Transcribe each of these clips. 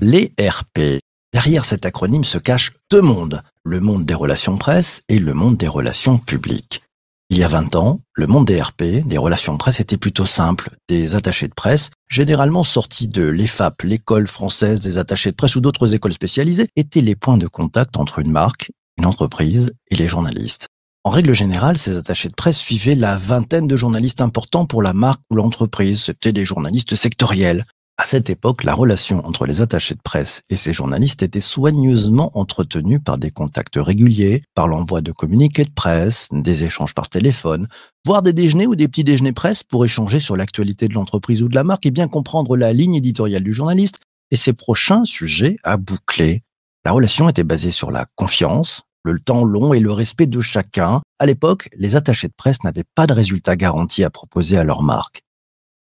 Les RP. Derrière cet acronyme se cachent deux mondes, le monde des relations presse et le monde des relations publiques. Il y a 20 ans, le monde des RP, des relations presse, était plutôt simple. Des attachés de presse, généralement sortis de l'EFAP, l'école française des attachés de presse ou d'autres écoles spécialisées, étaient les points de contact entre une marque, une entreprise et les journalistes. En règle générale, ces attachés de presse suivaient la vingtaine de journalistes importants pour la marque ou l'entreprise. C'étaient des journalistes sectoriels. À cette époque, la relation entre les attachés de presse et ces journalistes était soigneusement entretenue par des contacts réguliers, par l'envoi de communiqués de presse, des échanges par téléphone, voire des déjeuners ou des petits déjeuners presse pour échanger sur l'actualité de l'entreprise ou de la marque et bien comprendre la ligne éditoriale du journaliste et ses prochains sujets à boucler. La relation était basée sur la confiance, le temps long et le respect de chacun. À l'époque, les attachés de presse n'avaient pas de résultats garantis à proposer à leur marque.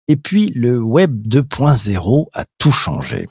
Et puis, le Web 2.0 a tout changé.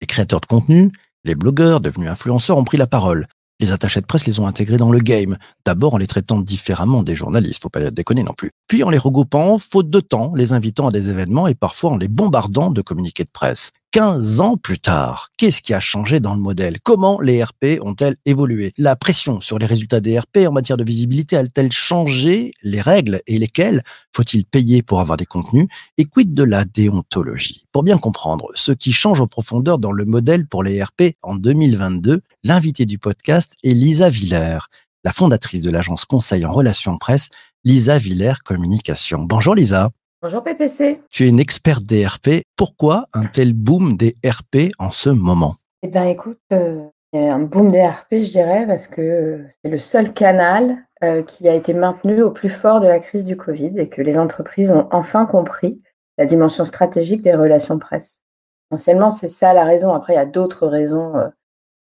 Les créateurs de contenu, les blogueurs devenus influenceurs ont pris la parole. Les attachés de presse les ont intégrés dans le game. D'abord en les traitant différemment des journalistes, faut pas déconner non plus. Puis en les regroupant, faute de temps, les invitant à des événements et parfois en les bombardant de communiqués de presse. 15 ans plus tard, qu'est-ce qui a changé dans le modèle? Comment les RP ont-elles évolué? La pression sur les résultats des RP en matière de visibilité a-t-elle changé les règles et lesquelles? Faut-il payer pour avoir des contenus? Et quid de la déontologie? Pour bien comprendre ce qui change en profondeur dans le modèle pour les RP en 2022, l'invité du podcast est Lisa Villers, la fondatrice de l'agence conseil en relations presse, Lisa Villers Communication. Bonjour Lisa. Bonjour PPC. Tu es une experte des RP. Pourquoi un tel boom des RP en ce moment? Eh bien, écoute, euh, un boom des RP, je dirais, parce que c'est le seul canal euh, qui a été maintenu au plus fort de la crise du Covid et que les entreprises ont enfin compris la dimension stratégique des relations presse. Essentiellement, c'est ça la raison. Après, il y a d'autres raisons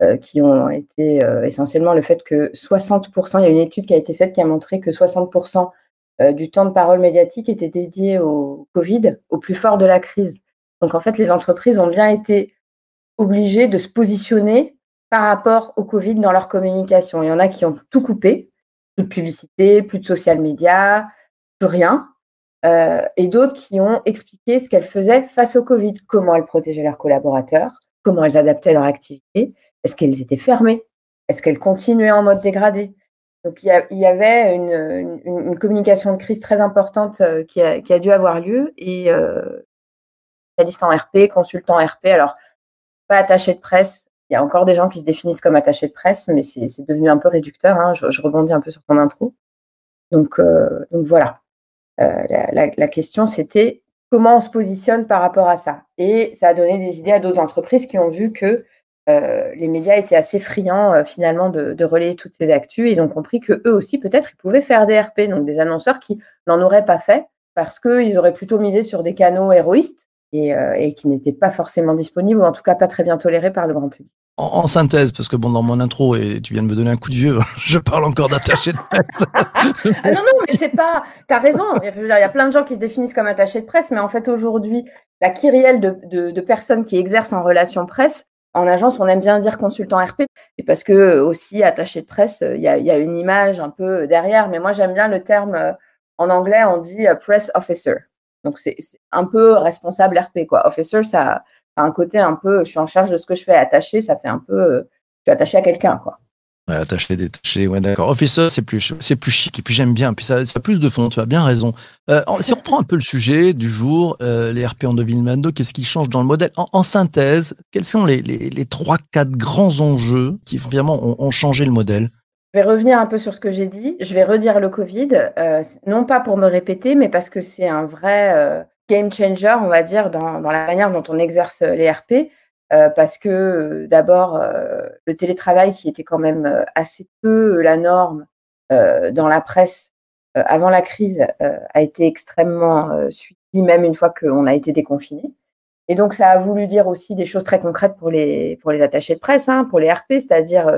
euh, qui ont été essentiellement le fait que 60%, il y a une étude qui a été faite qui a montré que 60% euh, du temps de parole médiatique était dédié au Covid, au plus fort de la crise. Donc en fait, les entreprises ont bien été obligées de se positionner par rapport au Covid dans leur communication. Il y en a qui ont tout coupé, plus de publicité, plus de social media, plus rien. Euh, et d'autres qui ont expliqué ce qu'elles faisaient face au Covid, comment elles protégeaient leurs collaborateurs, comment elles adaptaient leur activité, est-ce qu'elles étaient fermées, est-ce qu'elles continuaient en mode dégradé, donc il y, avait une, communication de crise très importante euh, qui a, dû avoir lieu et euh, spécialiste en RP, consultant RP, alors pas attaché de presse. Il y a encore des gens qui se définissent comme attachés de presse, mais c'est devenu un peu réducteur. Hein. Je, rebondis un peu sur ton intro. Donc, euh, voilà. la, la, question, c'était comment on se positionne par rapport à ça. Et ça a donné des idées à d'autres entreprises qui ont vu que euh, les médias étaient assez friands euh, finalement de, de, relayer toutes ces actus. Ils ont compris que eux aussi, peut-être, ils pouvaient faire des RP, donc des annonceurs qui n'en auraient pas fait parce qu'ils auraient plutôt misé sur des canaux héroïstes et, euh, et qui n'étaient pas forcément disponibles ou en tout cas pas très bien tolérés par le grand public. En, synthèse, parce que bon, dans mon intro, et tu viens de me donner un coup de vieux, je parle encore d'attaché de presse. ah non, non, mais c'est pas. T'as raison. Il y a plein de gens qui se définissent comme attachés de presse, mais en fait, aujourd'hui, la kyrielle de, de, de, personnes qui exercent en relation presse, en agence, on aime bien dire consultant RP, et parce que euh, aussi attaché de presse, euh, il y a, une image un peu derrière. Mais moi, j'aime bien le terme euh, en anglais, on dit press officer. Donc c'est un peu responsable RP quoi. Officer, ça a un côté un peu, je suis en charge de ce que je fais. Attaché, ça fait un peu, je suis attaché à quelqu'un quoi. Attaché, détaché, ouais, d'accord. Officer, c'est plus, c'est plus chic et puis j'aime bien. Puis ça, ça a plus de fond, tu as bien raison. Euh, si on reprend un peu le sujet du jour, euh, les RP en 2022, qu'est-ce qui change dans le modèle? En, synthèse, quels sont les, les, les 3-4 grands enjeux qui vraiment ont, ont, changé le modèle? Je vais revenir un peu sur ce que j'ai dit. Je vais redire le Covid, euh, non pas pour me répéter, mais parce que c'est un vrai euh, game changer, on va dire, dans, dans la manière dont on exerce les RP. Euh, parce que euh, d'abord, euh, le télétravail qui était quand même assez peu la norme dans la presse avant la crise a été extrêmement suivi, même une fois qu'on a été déconfiné. Et donc, ça a voulu dire aussi des choses très concrètes pour les, pour les attachés de presse, hein, pour les RP, c'est-à-dire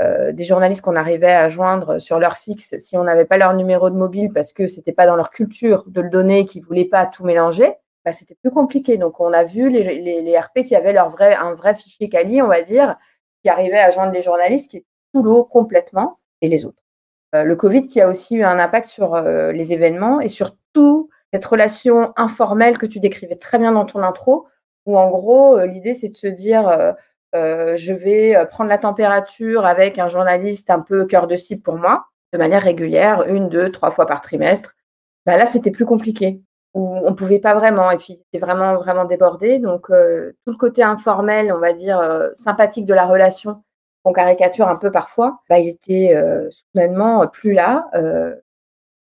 des journalistes qu'on arrivait à joindre sur leur fixe si on n'avait pas leur numéro de mobile parce que c'était pas dans leur culture de le donner, qu'ils voulaient pas tout mélanger. Bah, c'était plus compliqué. Donc, on a vu les, RP qui avaient leur vrai, un vrai fichier Kali, on va dire, qui arrivait à joindre les journalistes qui étaient sous l'eau complètement et les autres. Euh, le Covid qui a aussi eu un impact sur euh, les événements et surtout cette relation informelle que tu décrivais très bien dans ton intro, où en gros, euh, l'idée c'est de se dire je vais prendre la température avec un journaliste un peu cœur de cible pour moi, de manière régulière, une, deux, trois fois par trimestre. Bah là, c'était plus compliqué. Où on pouvait pas vraiment, et puis c'était vraiment vraiment débordé. Donc euh, tout le côté informel, on va dire euh, sympathique de la relation, qu'on caricature un peu parfois, bah, il était euh, soudainement plus là. Euh,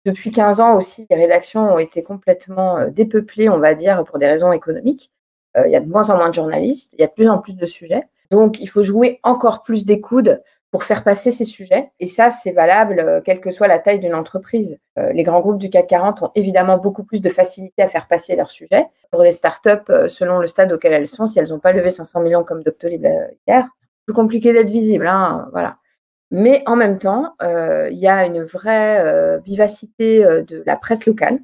depuis 15 ans aussi, les rédactions ont été complètement euh, dépeuplées, on va dire, pour des raisons économiques. Euh, il y a de moins en moins de journalistes, il y a de plus en plus de sujets. Donc, il faut jouer encore plus des coudes pour faire passer ces sujets. Et ça, c'est valable euh, quelle que soit la taille d'une entreprise. Euh, les grands groupes du CAC 40 ont évidemment beaucoup plus de facilité à faire passer leurs sujets. Pour des startups, euh, selon le stade auquel elles sont, si elles n'ont pas levé 500 millions comme Doctolib hier, plus compliqué d'être visible. Hein, voilà. Mais en même temps, il y a une vraie vivacité de la presse locale,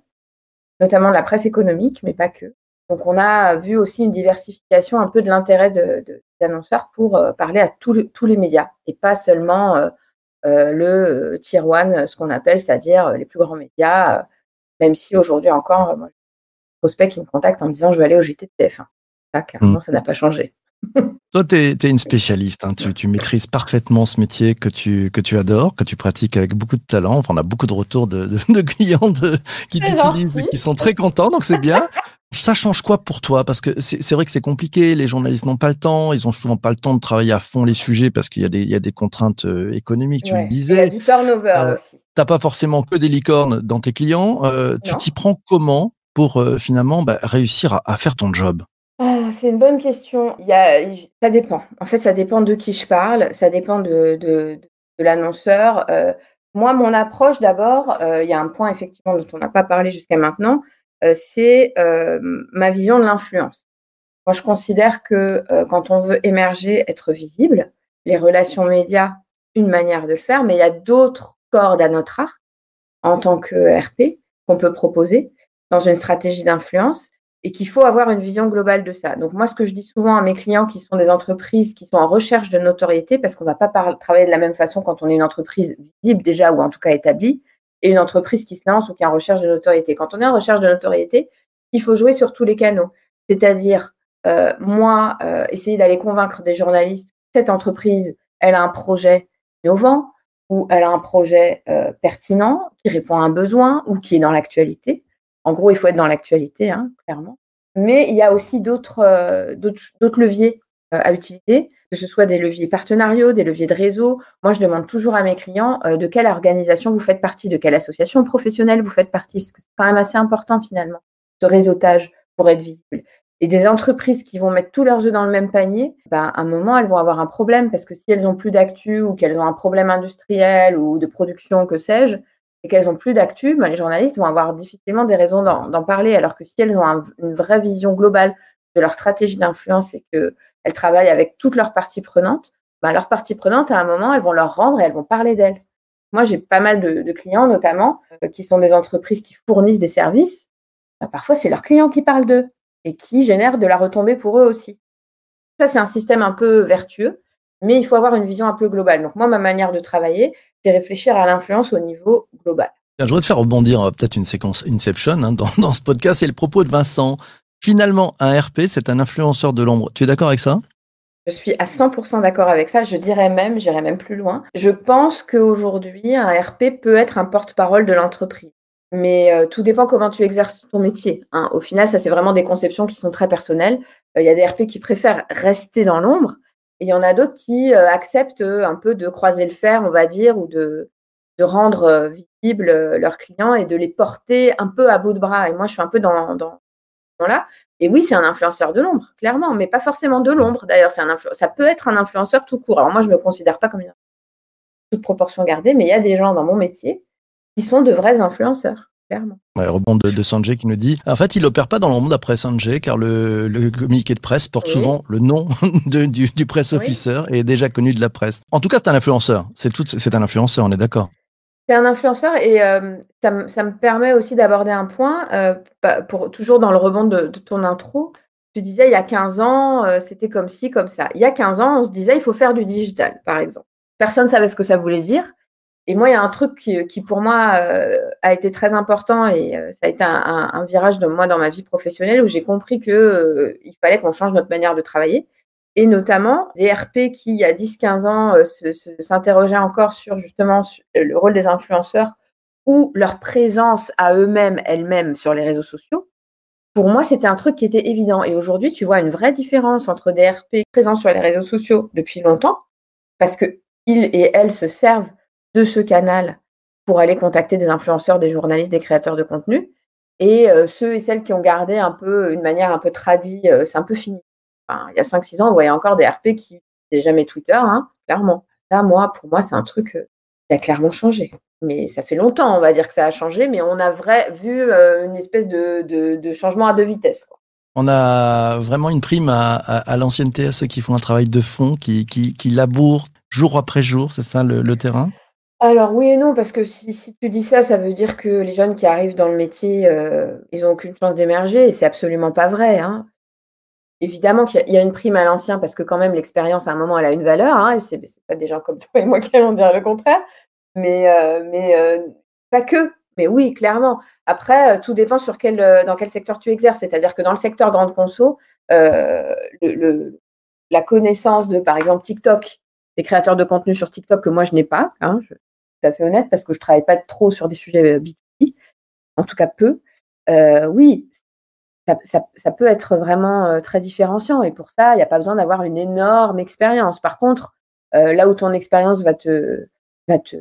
notamment de la presse économique, mais pas que. Donc, on a vu aussi une diversification un peu de l'intérêt de, de- des annonceurs pour euh, parler à tous les- tous les médias et pas seulement euh, euh, le tier one, ce qu'on appelle, c'est-à-dire les plus grands médias, même si aujourd'hui encore, moi, prospects qui me contactent en me disant je vais aller au JT de TF1. Ça, clairement, ça n'a pas changé. Toi, tu es, une spécialiste. hein. Tu, tu maîtrises parfaitement ce métier que tu, que tu adores, que tu pratiques avec beaucoup de talent. Enfin, on a beaucoup de retours de, de, de clients de, qui t'utilisent et qui sont très contents, donc c'est bien. Ça change quoi pour toi? Parce que c'est vrai que c'est compliqué, les journalistes n'ont pas le temps, ils ont souvent pas le temps de travailler à fond les sujets parce qu'il y, a des- il y a des contraintes euh, économiques, tu Ouais. le Et Il y a disais. du turnover Euh, aussi. T'as pas forcément que des licornes dans tes clients. Euh, tu t'y prends comment pour euh, finalement bah, réussir à, à faire ton job? Ah, c'est une bonne question. Il y a, il- ça dépend. En fait, ça dépend de qui je parle, ça dépend de, de, de l'annonceur. Moi, mon approche, d'abord, il y a un point effectivement dont on n'a pas parlé jusqu'à maintenant, c'est euh, ma vision de l'influence. Moi, je considère que euh, quand on veut émerger, être visible, les relations médias, une manière de le faire, mais il y a d'autres cordes à notre arc en tant que RP qu'on peut proposer dans une stratégie d'influence et qu'il faut avoir une vision globale de ça. Donc moi, ce que je dis souvent à mes clients qui sont des entreprises qui sont en recherche de notoriété, parce qu'on ne va pas travailler de la même façon quand on est une entreprise visible déjà ou en tout cas établie, et une entreprise qui se lance ou qui est en recherche de notoriété. Quand on est en recherche de notoriété, il faut jouer sur tous les canaux. C'est-à-dire, euh, moi, euh, essayer d'aller convaincre des journalistes cette entreprise, elle a un projet innovant, ou elle a un projet euh, pertinent qui répond à un besoin ou qui est dans l'actualité. En gros, il faut être dans l'actualité, hein, clairement. Mais il y a aussi d'autres euh, leviers à utiliser, que ce soit des leviers partenariaux, des leviers de réseau. Moi, je demande toujours à mes clients euh, de quelle organisation vous faites partie, de quelle association professionnelle vous faites partie, parce que c'est quand même assez important finalement, ce réseautage pour être visible. Et des entreprises qui vont mettre tous leurs œufs dans le même panier, ben, à un moment, elles vont avoir un problème parce que si elles ont plus d'actu ou qu'elles ont un problème industriel ou de production, que sais-je, et qu'elles ont plus d'actu, ben, les journalistes vont avoir difficilement des raisons d'en parler. Alors que si elles ont un- une vraie vision globale de leur stratégie d'influence et qu'elles travaillent avec toutes leurs parties prenantes, ben, leurs parties prenantes, à un moment, elles vont leur rendre et elles vont parler d'elles. Moi, j'ai pas mal de, clients, notamment, euh, qui sont des entreprises qui fournissent des services. Ben, parfois, c'est leurs clients qui parlent d'eux et qui génèrent de la retombée pour eux aussi. Ça, c'est un système un peu vertueux, mais il faut avoir une vision un peu globale. Donc, moi, ma manière de travailler, c'est réfléchir à l'influence au niveau global. Je voudrais te faire rebondir euh, peut-être une séquence Inception hein, dans, dans ce podcast. C'est le propos de Vincent. Finalement, un RP, c'est un influenceur de l'ombre. Tu es d'accord avec ça? Je suis à 100% d'accord avec ça. Je dirais même, j'irais même plus loin. Je pense qu'aujourd'hui, un RP peut être un porte-parole de l'entreprise. Mais euh, tout dépend comment tu exerces ton métier. hein. Au final, ça, c'est vraiment des conceptions qui sont très personnelles. Euh, Il y a des RP qui préfèrent rester dans l'ombre. Et il y en a d'autres qui euh, acceptent un peu de croiser le fer, on va dire, ou de, rendre visibles leurs clients et de les porter un peu à bout de bras. Et moi, je suis un peu dans là. Et oui, c'est un influenceur de l'ombre, clairement, mais pas forcément de l'ombre. D'ailleurs, c'est un influ- ça peut être un influenceur tout court. Alors moi, je me considère pas comme une toute proportion gardée, mais il y a des gens dans mon métier qui sont de vrais influenceurs, clairement. Ouais, rebond de, de Sanjay qui nous dit En fait, il opère pas dans l'ombre d'après Sanjay, car le, le communiqué de presse porte Oui. souvent le nom de- du, du press Oui. officer et est déjà connu de la presse. En tout cas, c'est un influenceur. C'est tout, c'est un influenceur, on est d'accord. C'est un influenceur et euh, ça, me- permet aussi d'aborder un point, euh, pour, toujours dans le rebond de, ton intro. Tu disais, il y a 15 ans, euh, c'était comme ci, comme ça. Il y a 15 ans, on se disait, il faut faire du digital, par exemple. Personne ne savait ce que ça voulait dire. Et moi, il y a un truc qui, pour moi a été très important et ça a été un, virage de moi dans ma vie professionnelle où j'ai compris euh, il fallait qu'on change notre manière de travailler. Et notamment des RP qui, il y a 10-15 ans, euh, s'interrogeaient encore sur justement sur le rôle des influenceurs ou leur présence à eux-mêmes, elles-mêmes sur les réseaux sociaux. Pour moi, c'était un truc qui était évident. Et aujourd'hui, tu vois une vraie différence entre des RP présents sur les réseaux sociaux depuis longtemps, parce que ils et elles se servent de ce canal pour aller contacter des influenceurs, des journalistes, des créateurs de contenu, et euh, ceux et celles qui ont gardé un peu une manière un peu tradie, euh, c'est un peu fini. Enfin, il y a 5-6 ans, on voyait encore des RP qui n'utilisaient jamais Twitter, hein, clairement. Ça, moi, pour moi, c'est un truc euh, qui a clairement changé. Mais ça fait longtemps, on va dire que ça a changé, mais on a vrai, vu euh, une espèce de, de- de changement à deux vitesses. quoi. On a vraiment une prime à, à, à l'ancienneté, à ceux qui font un travail de fond, qui, qui, qui labourent jour après jour, c'est ça le, le terrain? Alors oui et non, parce que si, si tu dis ça, ça veut dire que les jeunes qui arrivent dans le métier, euh, ils n'ont aucune chance d'émerger, et c'est absolument pas vrai. hein. Évidemment qu'il y a- une prime à l'ancien, parce que quand même l'expérience à un moment elle a une valeur, hein, et c'est pas des gens comme toi et moi qui allons dire le contraire, mais, euh, euh, pas que. Mais oui, clairement. Après, euh, tout dépend sur quel, dans quel secteur tu exerces. C'est-à-dire que dans le secteur grande conso, la connaissance de, par exemple, TikTok, des créateurs de contenu sur TikTok que moi je n'ai pas, hein, je tout à fait honnête, parce que je travaille pas trop sur des sujets euh, B2B, en tout cas peu. Oui, ça, ça- ça peut être vraiment euh, très différenciant. Et pour ça, il n'y a pas besoin d'avoir une énorme expérience. Par contre, euh, là où ton expérience va te, va te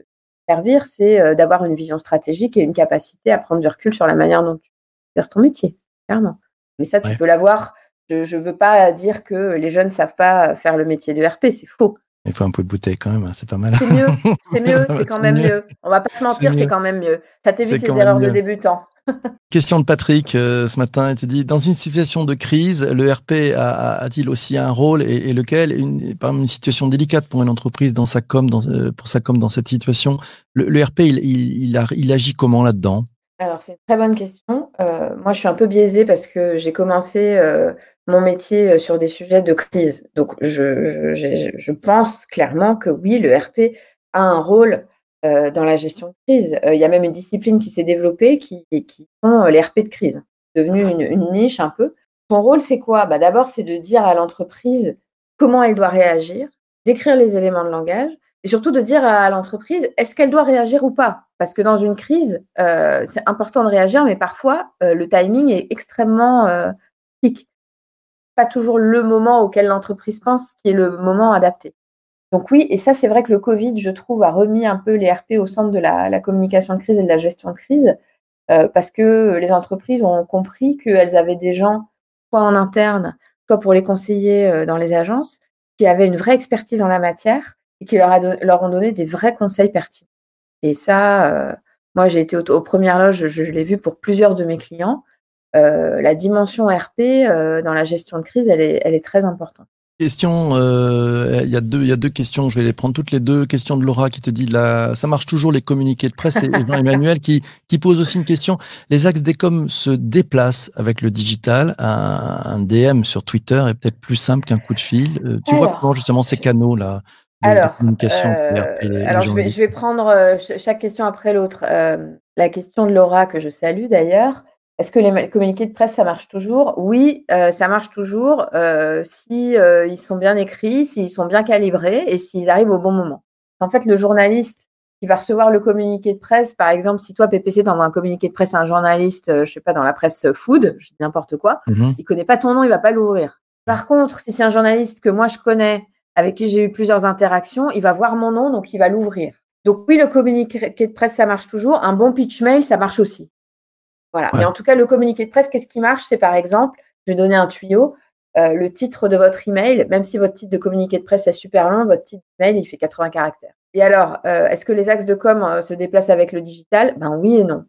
servir, c'est euh, d'avoir une vision stratégique et une capacité à prendre du recul sur la manière dont tu exerces ton métier, clairement. Mais ça, tu Ouais. peux l'avoir. Je ne veux pas dire que les jeunes ne savent pas faire le métier de RP, c'est faux. Il faut un peu de bouteille quand même, hein, c'est pas mal. C'est mieux, c'est mieux, c'est quand même mieux. mieux. On va pas se mentir, c'est quand même mieux. Ça t'évite les erreurs de mieux. débutants. Question de Patrick euh, ce matin, il te dit dans une situation de crise, le RP a-t-il aussi un rôle et, lequel? Une, Par une situation délicate pour une entreprise dans sa com, euh, pour sa com dans cette situation, le, RP il, il, il, agit comment là-dedans? Alors, c'est une très bonne question. Euh, moi, je suis un peu biaisée parce que j'ai commencé mon métier sur des sujets de crise. Donc, je, je, je- je pense clairement que oui, le RP a un rôle euh, dans la gestion de crise. Euh, Il y a même une discipline qui s'est développée qui, sont euh, les RP de crise. C'est devenu une, niche un peu. Son rôle, c'est quoi? Bah, D'abord, c'est de dire à l'entreprise comment elle doit réagir, d'écrire les éléments de langage et surtout de dire à l'entreprise est-ce qu'elle doit réagir ou pas? Parce que dans une crise, c'est important de réagir, mais parfois le timing est extrêmement euh. Pas toujours le moment auquel l'entreprise pense qui est le moment adapté. Donc oui, et ça c'est vrai que le Covid, je trouve, a remis un peu les RP au centre de la, communication de crise et de la gestion de crise, euh, parce que les entreprises ont compris qu'elles avaient des gens, soit en interne, soit pour les conseiller euh, dans les agences, qui avaient une vraie expertise en la matière et qui leur, ont donné des vrais conseils pertinents. Et ça, euh, moi j'ai été au- aux premières loges, je, l'ai vu pour plusieurs de mes clients. La dimension RP dans la gestion de crise, elle est très importante. Question, euh, il y a deux, il y a deux questions. Je vais les prendre toutes les deux. Question de Laura qui te dit là, ça marche toujours les communiqués de presse et Jean-Emmanuel qui, qui pose aussi une question. Les axes des coms se déplacent avec le digital. Un, un DM sur Twitter est peut-être plus simple qu'un coup de fil. Euh, tu vois comment justement ces canaux là de, de Alors, communication euh, les alors je, vais, je vais prendre euh, ch- chaque question après l'autre. La question de Laura, que je salue d'ailleurs. Est-ce que les communiqués de presse, ça marche toujours? Oui, euh, ça marche toujours euh, si euh, ils sont bien écrits, s'ils sont bien calibrés et s'ils arrivent au bon moment. En fait, le journaliste qui va recevoir le communiqué de presse, par exemple, si toi, PPC, t'envoies un communiqué de presse à un journaliste, euh, je sais pas, dans la presse food, je dis n'importe quoi, Mhm. il connaît pas ton nom, il va pas l'ouvrir. Par contre, si c'est un journaliste que moi je connais, avec qui j'ai eu plusieurs interactions, il va voir mon nom, donc il va l'ouvrir. Donc oui, le communiqué de presse, ça marche toujours. Un bon pitch mail, ça marche aussi. Voilà. Ouais. Mais en tout cas, le communiqué de presse, qu'est-ce qui marche? C'est par exemple, je vais donner un tuyau, euh, le titre de votre email, même si votre titre de communiqué de presse est super long, votre titre d'email, il fait 80 caractères. Et alors, euh, est-ce que les axes de com euh, se déplacent avec le digital? Ben oui et non.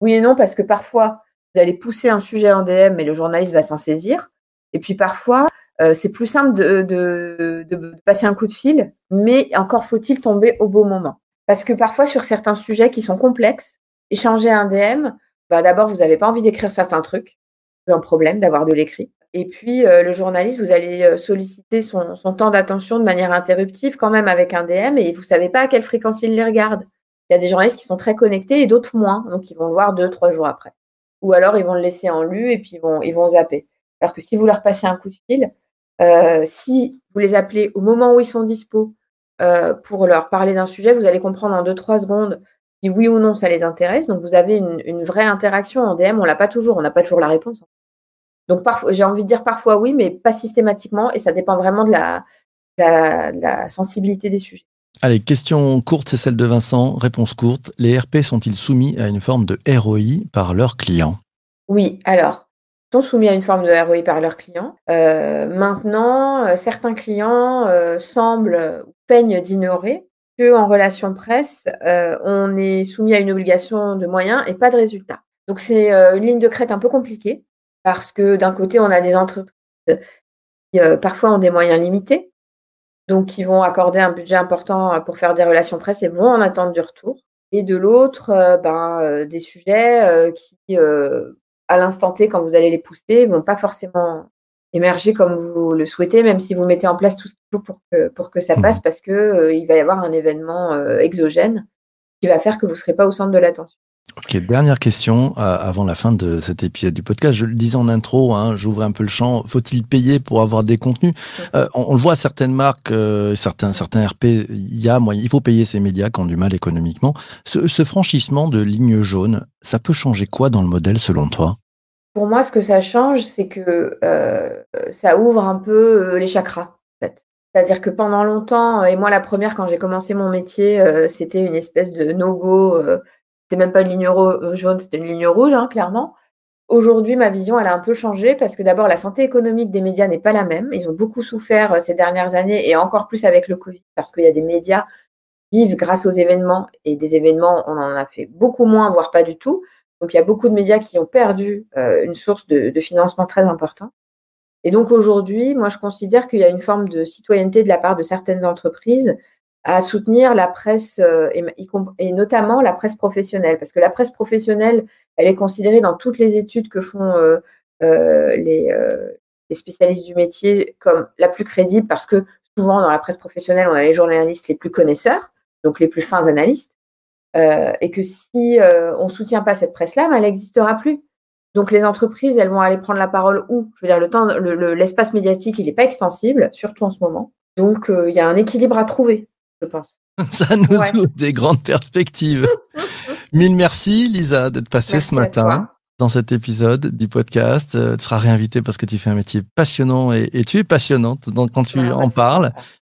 Oui et non, parce que parfois, vous allez pousser un sujet en DM, mais le journaliste va s'en saisir. Et puis parfois, euh, c'est plus simple de, de, de passer un coup de fil, mais encore faut-il tomber au bon moment. Parce que parfois, sur certains sujets qui sont complexes, échanger un DM, bah, d'abord, vous n'avez pas envie d'écrire certains trucs. C'est un problème d'avoir de l'écrit. Et puis, euh, le journaliste, vous allez euh, solliciter son, temps d'attention de manière interruptive quand même avec un DM et vous savez pas à quelle fréquence il les regarde. il y a des journalistes qui sont très connectés et d'autres moins, donc ils vont le voir deux, trois jours après. Ou alors ils vont le laisser en lu et puis ils vont, zapper. Alors que si vous leur passez un coup de fil, euh, si vous les appelez au moment où ils sont dispo pour leur parler d'un sujet, vous allez comprendre en deux, trois secondes si oui ou non ça les intéresse. Donc vous avez une, une vraie interaction en DM, on l'a pas toujours, on n'a pas toujours la réponse. Donc parfois, j'ai envie de dire parfois oui, mais pas systématiquement, et ça dépend vraiment de la, de la, de la sensibilité des sujets. Allez, question courte, c'est celle de Vincent. Réponse courte. Les RP sont-ils soumis à une forme de ROI par leurs clients? Oui, alors, ils sont soumis à une forme de ROI par leurs clients. Euh, maintenant, euh, certains clients euh, semblent ou peignent d'ignorer en relation presse, euh, on est soumis à une obligation de moyens et pas de résultats. Donc c'est euh, une ligne de crête un peu compliquée parce que d'un côté, on a des entreprises qui euh, parfois ont des moyens limités, donc qui vont accorder un budget important pour faire des relations presse et vont en attendre du retour. Et de l'autre, ben, des sujets qui, à l'instant T, quand vous allez les pousser, vont pas forcément émerger comme vous le souhaitez, même si vous mettez en place tout ce qu'il faut pour que, pour que ça passe, parce que euh, il va y avoir un événement euh, exogène qui va faire que vous ne serez pas au centre de l'attention. Ok, dernière question euh, avant la fin de cet épisode du podcast. Je le disais en intro, hein, j'ouvrais un peu le champ. Faut-il payer pour avoir des contenus? Euh, on, on le voit, certaines marques, euh, certains, certains RP, il y a moyen, il faut payer ces médias qui ont du mal économiquement. Ce, ce franchissement de ligne jaune, ça peut changer quoi dans le modèle selon toi? Pour moi, ce que ça change, c'est que euh, ça ouvre un peu euh, les chakras. C'est-à-dire que pendant longtemps, et moi la première, quand j'ai commencé mon métier, euh, c'était une espèce de no-go. c'était même pas une ligne jaune, c'était une ligne rouge, hein, clairement. Aujourd'hui, ma vision, elle a un peu changé parce que d'abord, la santé économique des médias n'est pas la même. Ils ont beaucoup souffert ces dernières années et encore plus avec le Covid parce qu'il y a des médias qui vivent grâce aux événements et des événements, on en a fait beaucoup moins, voire pas du tout. Donc, il y a beaucoup de médias qui ont perdu euh, une source de, financement très important. Et donc, aujourd'hui, moi, je considère qu'il y a une forme de citoyenneté de la part de certaines entreprises à soutenir la presse euh, et, notamment la presse professionnelle. Parce que la presse professionnelle, elle est considérée dans toutes les études que font euh, les spécialistes du métier comme la plus crédible parce que souvent dans la presse professionnelle, on a les journalistes les plus connaisseurs, donc les plus fins analystes, euh, et que si euh, on ne soutient pas cette presse-là, ben, elle n'existera plus. Donc les entreprises, elles vont aller prendre la parole où? Je veux dire, le temps, le- le- l'espace médiatique, il n'est pas extensible, surtout en ce moment. Donc euh, il y a un équilibre à trouver, je pense. Ça nous Ouais. ouvre des grandes perspectives. Mille merci, Lisa, d'être passée Merci ce matin dans cet épisode du podcast. Tu seras réinvitée parce que tu fais un métier passionnant et, et tu es passionnante donc, quand tu Ouais, en parles.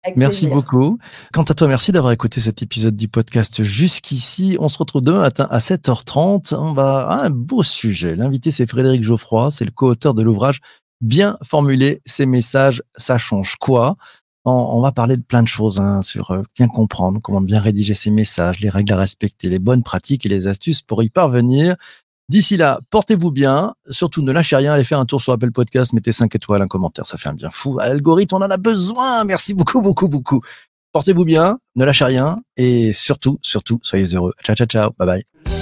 Avec Merci plaisir. beaucoup. Quant à toi, merci d'avoir écouté cet épisode du podcast jusqu'ici. On se retrouve demain matin à 7h30. On va à un beau sujet. L'invité, c'est Frédéric Geoffroy. C'est le co-auteur de l'ouvrage Bien formuler ces messages, ça change quoi? On, va parler de plein de choses hein, sur euh, bien comprendre comment bien rédiger ces messages, les règles à respecter, les bonnes pratiques et les astuces pour y parvenir. D'ici là, portez-vous bien. Surtout, ne lâchez rien. Allez faire un tour sur Apple Podcast. Mettez 5 étoiles, un commentaire. Ça fait un bien fou. À on en a besoin. Merci beaucoup, beaucoup, beaucoup. Portez-vous bien. Ne lâchez rien. Et surtout, surtout, soyez heureux. Ciao, ciao, ciao. Bye bye.